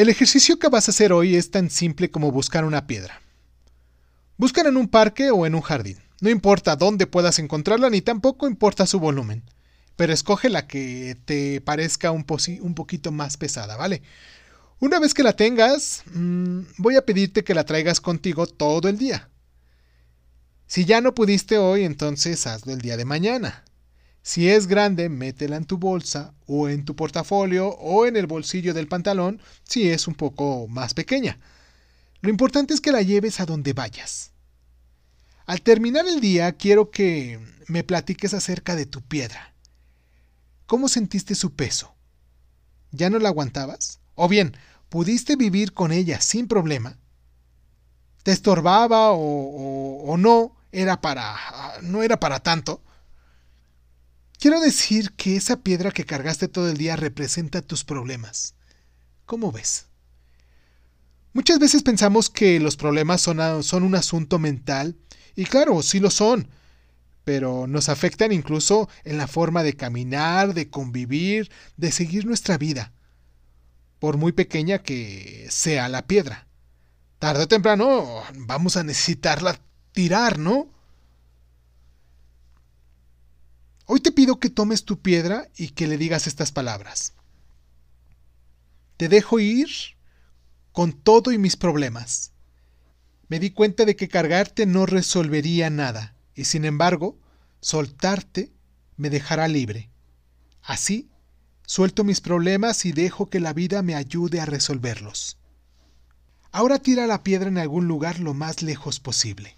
El ejercicio que vas a hacer hoy es tan simple como buscar una piedra. Búscala en un parque o en un jardín. No importa dónde puedas encontrarla ni tampoco importa su volumen. Pero escoge la que te parezca un, poquito más pesada, ¿vale? Una vez que la tengas, mmm, voy a pedirte que la traigas contigo todo el día. Si ya no pudiste hoy, entonces hazlo el día de mañana. Si es grande, métela en tu bolsa o en tu portafolio o en el bolsillo del pantalón si es un poco más pequeña. Lo importante es que la lleves a donde vayas. Al terminar el día quiero que me platiques acerca de tu piedra. ¿Cómo sentiste su peso? ¿Ya no la aguantabas? ¿O bien, pudiste vivir con ella sin problema? ¿Te estorbaba o, o, o no? Era para. no era para tanto. Quiero decir que esa piedra que cargaste todo el día representa tus problemas. ¿Cómo ves? Muchas veces pensamos que los problemas son, un asunto mental, y claro, sí lo son, pero nos afectan incluso en la forma de caminar, de convivir, de seguir nuestra vida, por muy pequeña que sea la piedra. Tarde o temprano vamos a necesitarla tirar, ¿no? Hoy te pido que tomes tu piedra y que le digas estas palabras. Te dejo ir con todo y mis problemas. Me di cuenta de que cargarte no resolvería nada, y sin embargo, soltarte me dejará libre. Así, suelto mis problemas y dejo que la vida me ayude a resolverlos. Ahora tira la piedra en algún lugar lo más lejos posible.